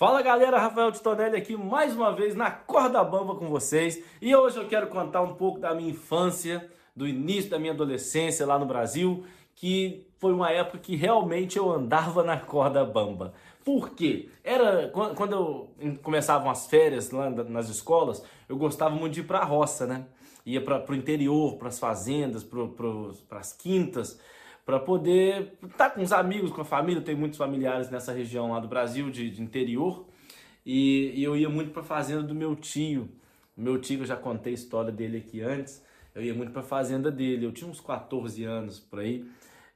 Fala galera, Rafael Titonelli aqui mais uma vez na Corda Bamba com vocês e hoje eu quero contar um pouco da minha infância, do início da minha adolescência lá no Brasil, que foi uma época que realmente eu andava na corda bamba. Por quê? Era quando eu começavam as férias lá nas escolas, eu gostava muito de ir para a roça, né? Ia para o interior, para as fazendas, para as quintas para poder estar tá com os amigos, com a família. Tem muitos familiares nessa região lá do Brasil, de, de interior. E, e, eu ia muito para a fazenda do meu tio. Meu tio, eu já contei a história dele aqui antes. Eu ia muito para a fazenda dele. Eu tinha uns 14 anos por aí.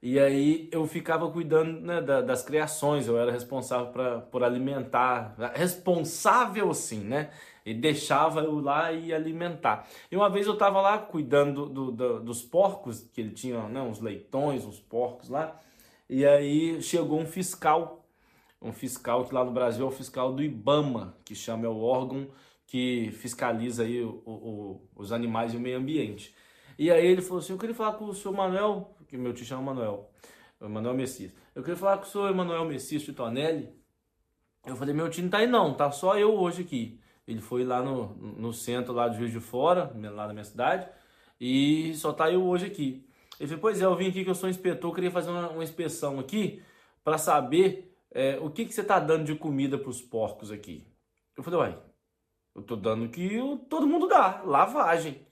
E aí eu ficava cuidando né, das criações, eu era responsável pra, por alimentar, responsável sim, né? E deixava eu lá e alimentar. E uma vez eu estava lá cuidando do, do, dos porcos, que ele tinha né, uns leitões, uns porcos lá, e aí chegou um fiscal, um fiscal que lá no Brasil é o fiscal do IBAMA, que chama é o órgão que fiscaliza aí o, o, os animais e o meio ambiente. E aí ele falou assim, eu queria falar com o senhor Manuel, que meu tio chama Manuel, Manuel Messias. Eu queria falar com o senhor Emanuel Messias Titonelli. Eu falei, meu tio não tá aí não, tá só eu hoje aqui. Ele foi lá no, no centro lá de Juiz de Fora, lá na minha cidade, e só tá eu hoje aqui. Ele falou, pois é, eu vim aqui que eu sou inspetor, queria fazer uma, uma inspeção aqui para saber é, o que, que você tá dando de comida para os porcos aqui. Eu falei, uai, eu tô dando o que todo mundo dá, lavagem.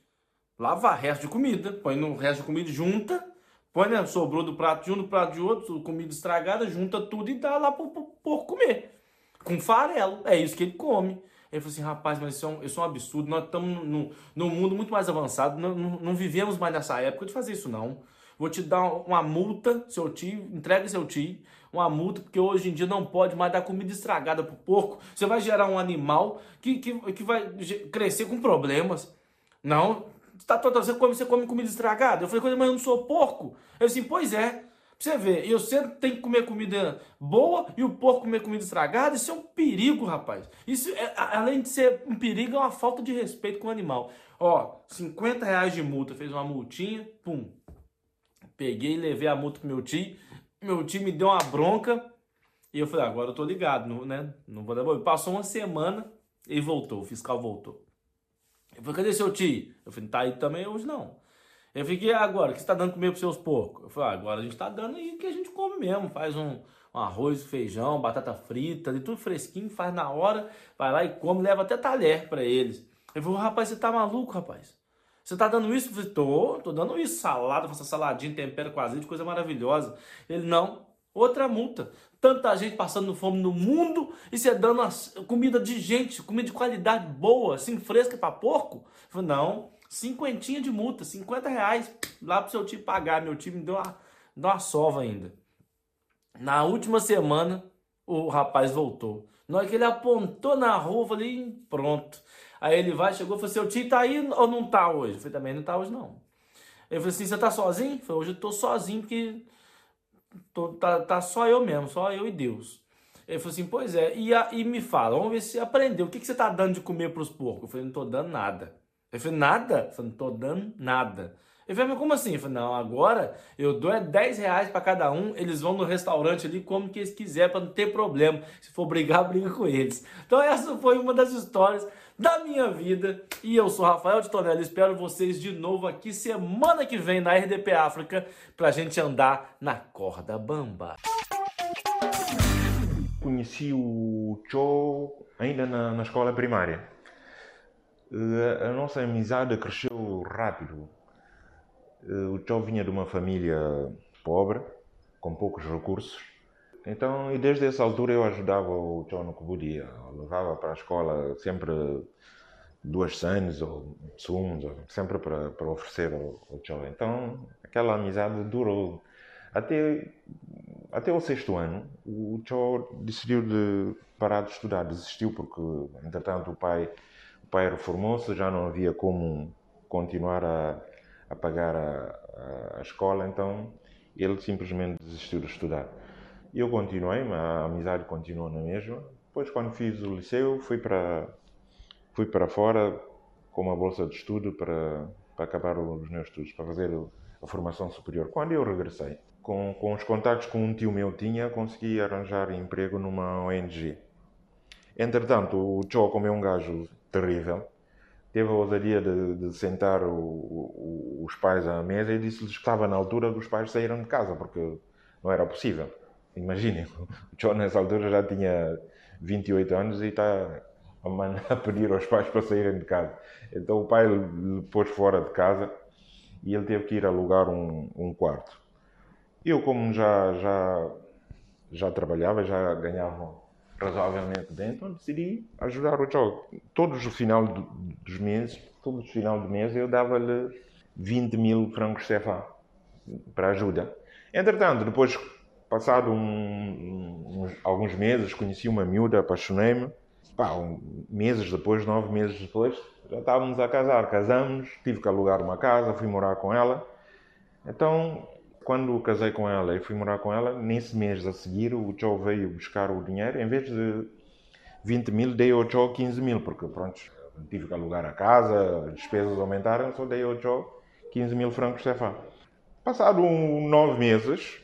Lava resto de comida, põe no resto de comida, junta, põe, né, sobrou do prato de um, do prato de outro, comida estragada, junta tudo e dá lá pro, pro porco comer. Com farelo, é isso que ele come. Ele falou assim, rapaz, mas isso é um, isso é um absurdo, nós estamos num, num mundo muito mais avançado, não, não, não, vivemos mais nessa época de fazer isso não. Vou te dar uma multa, seu tio, entrega seu tio, uma multa, porque hoje em dia não pode mais dar comida estragada pro porco. Você vai gerar um animal que, que, que vai crescer com problemas. Não, tá toda você come, você come comida estragada? Eu falei, mas eu não sou porco. Eu assim, pois é. Você ver, eu sempre tenho que comer comida boa e o porco comer comida estragada, isso é um perigo, rapaz. Isso, é, além de ser um perigo, é uma falta de respeito com o animal. Ó, 50 reais de multa, fez uma multinha, pum. Peguei e levei a multa pro meu tio. Meu tio me deu uma bronca. E eu falei, agora eu tô ligado, não, né? Não vou dar boa. Passou uma semana e voltou, o fiscal voltou. Eu falei, cadê seu tio? Eu falei, tá aí também hoje não. Eu e agora? O que você tá dando comer pros seus porcos? Eu falei, ah, agora a gente tá dando o que a gente come mesmo. Faz um, um arroz, feijão, batata frita, de tudo fresquinho, faz na hora, vai lá e come, leva até talher para eles. Eu falei, rapaz, você tá maluco, rapaz? Você tá dando isso? Eu falei, tô, tô dando isso, salada, faça saladinha, tempero com azeite, coisa maravilhosa. Ele, não, outra multa. Tanta gente passando fome no mundo e você dando comida de gente, comida de qualidade boa, assim, fresca para porco? falei, não, cinquentinha de multa, 50 reais lá pro seu time pagar. Meu time me deu uma, deu uma sova ainda. Na última semana, o rapaz voltou. Na hora que ele apontou na rua, eu falei, pronto. Aí ele vai, chegou e falou, seu tio tá aí ou não tá hoje? Eu falei, também não tá hoje não. Ele falou assim, você tá sozinho? Eu falei, hoje eu tô sozinho porque Tô, tá, tá só eu mesmo, só eu e Deus. Ele falou assim, pois é, e, a, e me fala, vamos ver se aprendeu. O que, que você tá dando de comer para os porcos? Eu falei, não tô dando nada. Ele falou, nada? Eu falei, não tô dando nada. Ele falou, mas como assim? Eu falei, não, agora eu dou é 10 reais para cada um, eles vão no restaurante ali como que eles quiserem para não ter problema. Se for brigar, briga com eles. Então essa foi uma das histórias da minha vida. E eu sou Rafael de Tonelli, espero vocês de novo aqui semana que vem na RDP África pra gente andar na corda bamba. Conheci o Cho ainda na, na escola primária. A, a nossa amizade cresceu rápido. O Cho vinha de uma família pobre, com poucos recursos então, e desde essa altura eu ajudava o Tchau no que podia. Levava para a escola sempre duas sandes ou sumos, sempre para, para oferecer ao, ao Tchau. Então, aquela amizade durou. Até, até o sexto ano, o Tchau decidiu de parar de estudar. Desistiu porque, entretanto, o pai, pai reformou-se, já não havia como continuar a, a pagar a, a escola, então ele simplesmente desistiu de estudar. Eu continuei, a amizade continuou na mesma. Depois, quando fiz o liceu, fui para, fui para fora com uma bolsa de estudo para, para acabar os meus estudos, para fazer a formação superior. Quando eu regressei, com, com os contactos que um tio meu tinha, consegui arranjar emprego numa ONG. Entretanto, o Cho, como é um gajo terrível, teve a ousadia de, de sentar o, o, os pais à mesa e disse-lhes que estava na altura dos pais saírem de casa, porque não era possível. Imaginem, o Cho nessa altura já tinha 28 anos e está a, a pedir aos pais para saírem de casa. Então o pai lhe pôs fora de casa e ele teve que ir alugar um, um quarto. Eu, como já, já, já trabalhava, já ganhava razoavelmente bem, então decidi ajudar o Cho. Todos os final dos meses, todos os final de mês eu dava-lhe 20 mil francos CFA para ajuda. Entretanto, depois, passado um, um, alguns meses, conheci uma miúda, apaixonei-me. Um, meses depois, nove meses depois, já estávamos a casar. Casamos, tive que alugar uma casa, fui morar com ela. Então, quando casei com ela e fui morar com ela, nesse mês a seguir, o Joe veio buscar o dinheiro. Em vez de 20 mil, dei ao Joe 15 mil, porque pronto, tive que alugar a casa, as despesas aumentaram, só dei ao Joe 15 mil francos CFA. Passado um, nove meses,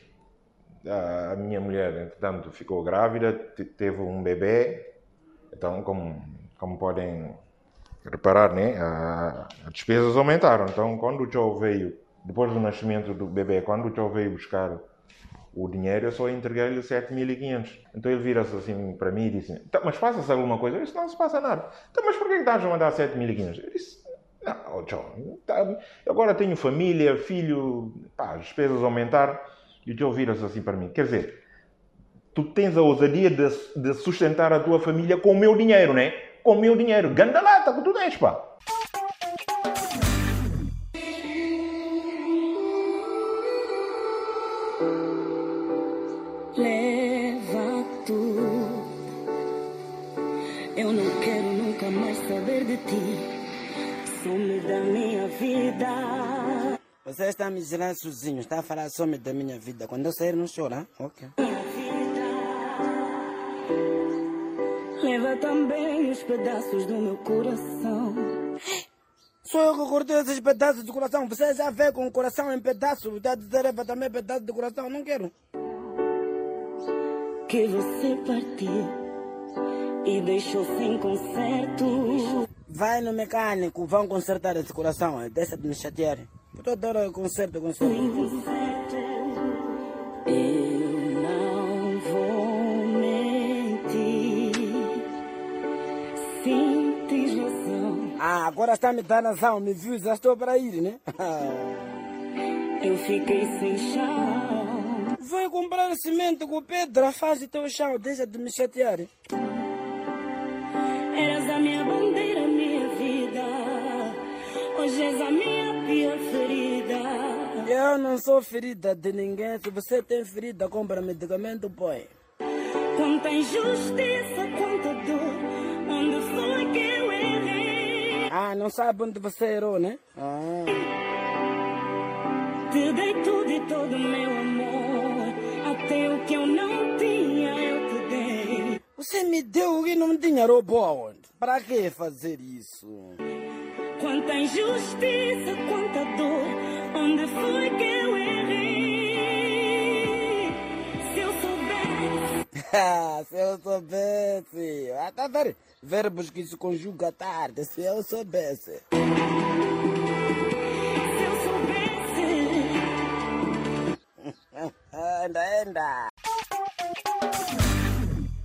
a minha mulher, entretanto, ficou grávida, teve um bebê. Então, como, como podem reparar, né, as despesas aumentaram. Então, quando o Joe veio depois do nascimento do bebê, quando o Joe veio buscar o dinheiro, eu só entreguei-lhe 7.500. Então ele vira-se assim para mim e disse: então, Mas passa-se alguma coisa? Eu disse: Não se passa nada. Então, mas por que estás a mandar 7.500? Eu disse: Não, Joe, tá, agora tenho família, filho, pá, as despesas aumentaram. E o Joe vira-se assim para mim: Quer dizer, tu tens a ousadia de, de sustentar a tua família com o meu dinheiro, né? Com o meu dinheiro. Ganda lata que tu tens, pá. Você está me girando sozinho, está a falar some da minha vida. Quando eu sair, não chora. Ok. Leva também os pedaços do meu coração. Sou eu que cortei esses pedaços do coração. Você já vê com o coração em pedaços. Está a dizer leva também pedaços do coração. Não quero. Que você partiu e deixou sem conserto. Vai no mecânico, vão consertar esse coração. Deixa de me chatear. Toda hora conserta, conserta. Eu não vou mentir. Sim, tens razão. Ah, agora está me dando razão. Me viu, já estou para ir, né? Eu fiquei sem chão. Vai comprar cimento com pedra, faz o teu chão, deixa de me chatear. Eu não sou ferida de ninguém. Se você tem ferida, compra medicamento, põe. Quanta injustiça, quanta dor. Onde foi que eu errei? Ah, não sabe onde você errou, né? Ah. Te dei tudo e todo meu amor. Até o que eu não tinha, eu te dei. Você me deu o que não tinha, robô. Para que fazer isso? Quanta injustiça, quanta dor, onde foi que eu errei? Se eu soubesse. se eu soubesse. Ah, tá vendo? Verbos que se conjugam tarde, se eu soubesse. Se eu soubesse. anda, anda.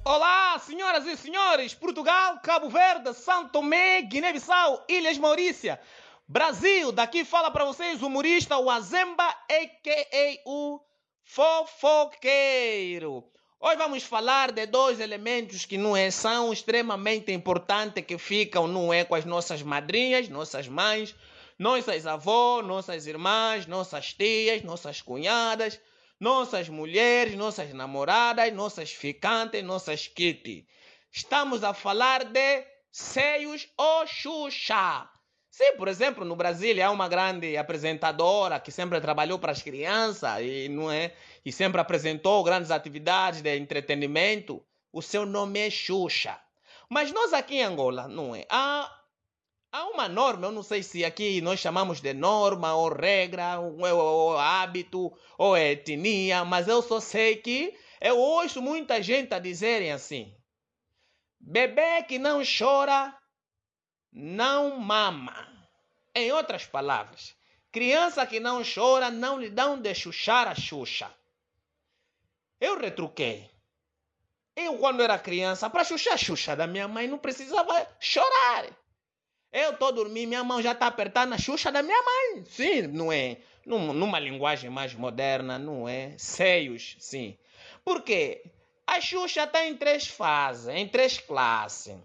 Olá, senhoras e senhores! Portugal, Cabo Verde, São Tomé, Guiné-Bissau, Ilhas Maurícia, Brasil. Daqui fala para vocês o humorista Wazemba, a.k.a. o fofoqueiro. Hoje vamos falar de dois elementos que não é, são extremamente importantes que ficam não é com as nossas madrinhas, nossas mães, nossas avós, nossas irmãs, nossas tias, nossas cunhadas nossas mulheres, nossas namoradas, nossas ficantes, nossas kitty. Estamos a falar de seios ou xuxa. Sim, por exemplo, no Brasil há uma grande apresentadora que sempre trabalhou para as crianças e não é e sempre apresentou grandes atividades de entretenimento. O seu nome é Xuxa. Mas nós aqui em Angola, não é? Há Há uma norma, eu não sei se aqui nós chamamos de norma ou regra, ou, ou hábito, ou etnia, mas eu só sei que eu ouço muita gente a dizerem assim: Bebê que não chora, não mama. Em outras palavras, criança que não chora, não lhe dão de chuchar a xuxa. Eu retruquei. Eu, quando era criança, para chuchar a xuxa da minha mãe, não precisava chorar. Eu estou dormindo, minha mão já está apertada na xuxa da minha mãe. Sim, não é? Num, numa linguagem mais moderna, não é? Seios, sim. Por quê? A Xuxa está em três fases, em três classes.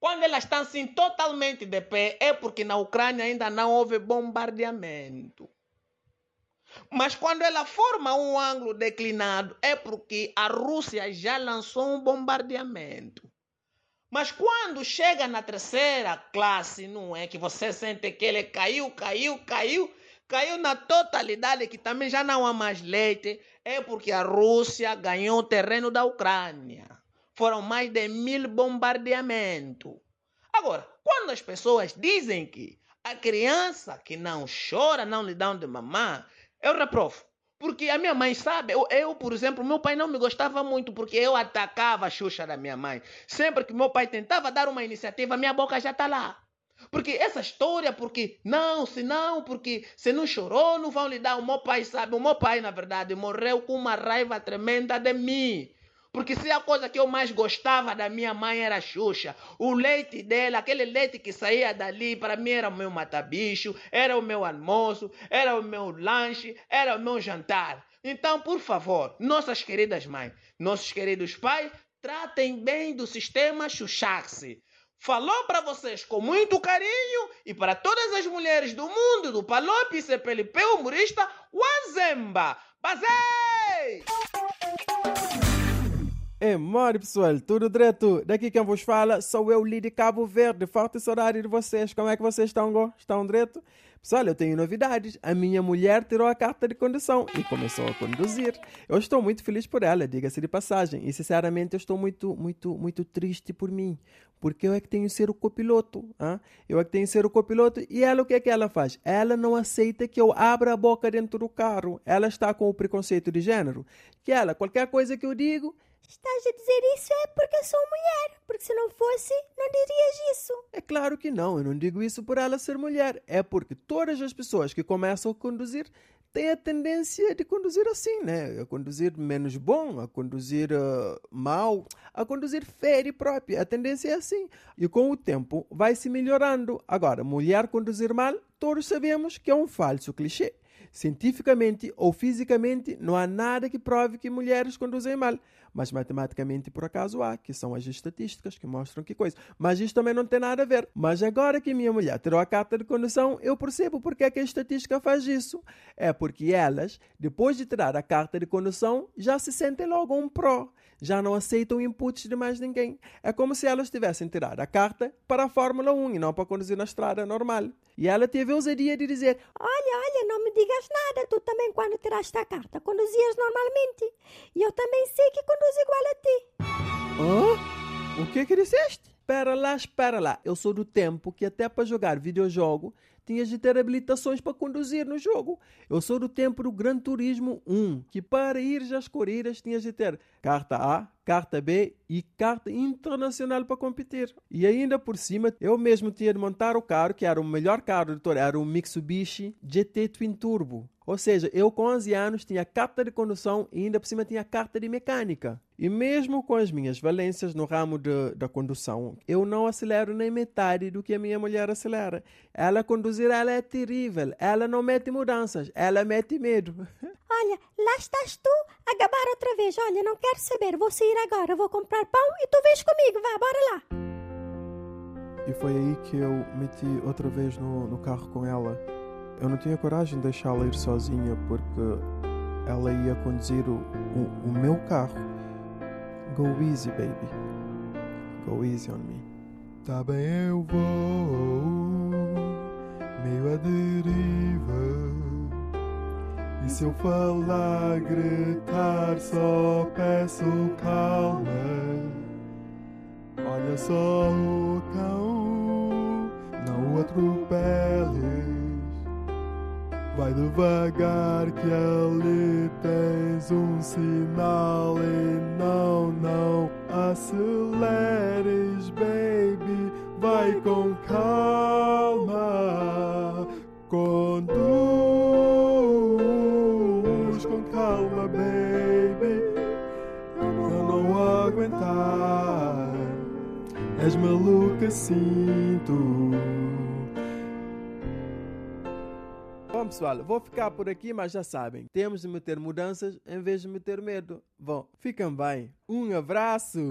Quando elas estão assim totalmente de pé, é porque na Ucrânia ainda não houve bombardeamento. Mas quando ela forma um ângulo declinado, é porque a Rússia já lançou um bombardeamento. Mas quando chega na terceira classe, não é que você sente que ele caiu, caiu, caiu, caiu na totalidade, que também já não há mais leite, é porque a Rússia ganhou o terreno da Ucrânia. Foram mais de mil bombardeamentos. Agora, quando as pessoas dizem que a criança que não chora não lhe dão de mamar, eu reprovo. Porque a minha mãe sabe, eu, eu, por exemplo, meu pai não me gostava muito porque eu atacava a Xuxa da minha mãe. Sempre que meu pai tentava dar uma iniciativa, minha boca já está lá. Porque essa história, porque não, se não, porque se não chorou, não vão lhe dar. O meu pai sabe, o meu pai, na verdade, morreu com uma raiva tremenda de mim. Porque se a coisa que eu mais gostava da minha mãe era a Xuxa, o leite dela, aquele leite que saía dali, para mim era o meu matabicho, era o meu almoço, era o meu lanche, era o meu jantar. Então, por favor, nossas queridas mães, nossos queridos pais, tratem bem do sistema Xuxaxi. Falou para vocês com muito carinho e para todas as mulheres do mundo do Palope CPLP humorista Wazemba. Bazei! É, mori pessoal, tudo direto. Daqui quem vos fala sou eu, Lidi Cabo Verde. Falta esse horário de vocês. Como é que vocês estão? Go? Estão direto? Pessoal, eu tenho novidades. A minha mulher tirou a carta de condução e começou a conduzir. Eu estou muito feliz por ela, diga-se de passagem. E sinceramente eu estou muito, muito, muito triste por mim. Porque eu é que tenho que ser o copiloto. Hein? Eu é que tenho que ser o copiloto. E ela, o que é que ela faz? Ela não aceita que eu abra a boca dentro do carro. Ela está com o preconceito de gênero. Que ela, qualquer coisa que eu digo, Estás a dizer isso é porque sou mulher, porque se não fosse, não dirias isso. É claro que não, eu não digo isso por ela ser mulher, é porque todas as pessoas que começam a conduzir têm a tendência de conduzir assim, né? A conduzir menos bom, a conduzir uh, mal, a conduzir feio e próprio. A tendência é assim. E com o tempo vai se melhorando. Agora, mulher conduzir mal, todos sabemos que é um falso clichê. Cientificamente ou fisicamente, não há nada que prove que mulheres conduzem mal. Mas matematicamente, por acaso, há, que são as estatísticas que mostram que coisa. Mas isto também não tem nada a ver. Mas agora que minha mulher tirou a carta de condução, eu percebo porque é que a estatística faz isso. É porque elas, depois de tirar a carta de condução, já se sentem logo um pró. Já não aceitam inputs de mais ninguém. É como se elas tivessem tirado a carta para a Fórmula 1 e não para conduzir na estrada normal. E ela teve a ousadia de dizer: Olha, olha, não me digas nada. Tu também, quando tiraste a carta, conduzias normalmente. E eu também sei que igual a ti. Hã? O que que disseste? Espera lá, espera lá. Eu sou do tempo que até para jogar videojogo tinhas de ter habilitações para conduzir no jogo. Eu sou do tempo do Gran Turismo 1, que para ir às corridas tinhas de ter carta A, carta B e carta internacional para competir. E ainda por cima, eu mesmo tinha de montar o carro, que era o melhor carro de era um Mitsubishi GT Twin Turbo. Ou seja, eu com 11 anos tinha carta de condução e ainda por cima tinha carta de mecânica. E mesmo com as minhas valências no ramo de, da condução, eu não acelero nem metade do que a minha mulher acelera. Ela conduzir, ela é terrível. Ela não mete mudanças, ela mete medo. Olha, lá estás tu a gabar outra vez. Olha, não quero saber, vou sair agora, vou comprar pão e tu vens comigo, vá, bora lá. E foi aí que eu meti outra vez no, no carro com ela. Eu não tinha coragem de deixá-la ir sozinha porque ela ia conduzir o, o, o, meu carro. Go easy, baby. Go easy on me. Tá bem, eu vou meio à deriva. E se eu falar, gritar, só peço calma. Olha só o cão, não o atropeles. Vai devagar que ali tens um sinal e não, não aceleres, baby, vai com calma. Conduz com calma, baby. Eu não vou aguentar. És maluca, sinto. Pessoal, vou ficar por aqui, mas já sabem, temos de meter mudanças em vez de meter medo. Bom, fiquem bem. Um abraço!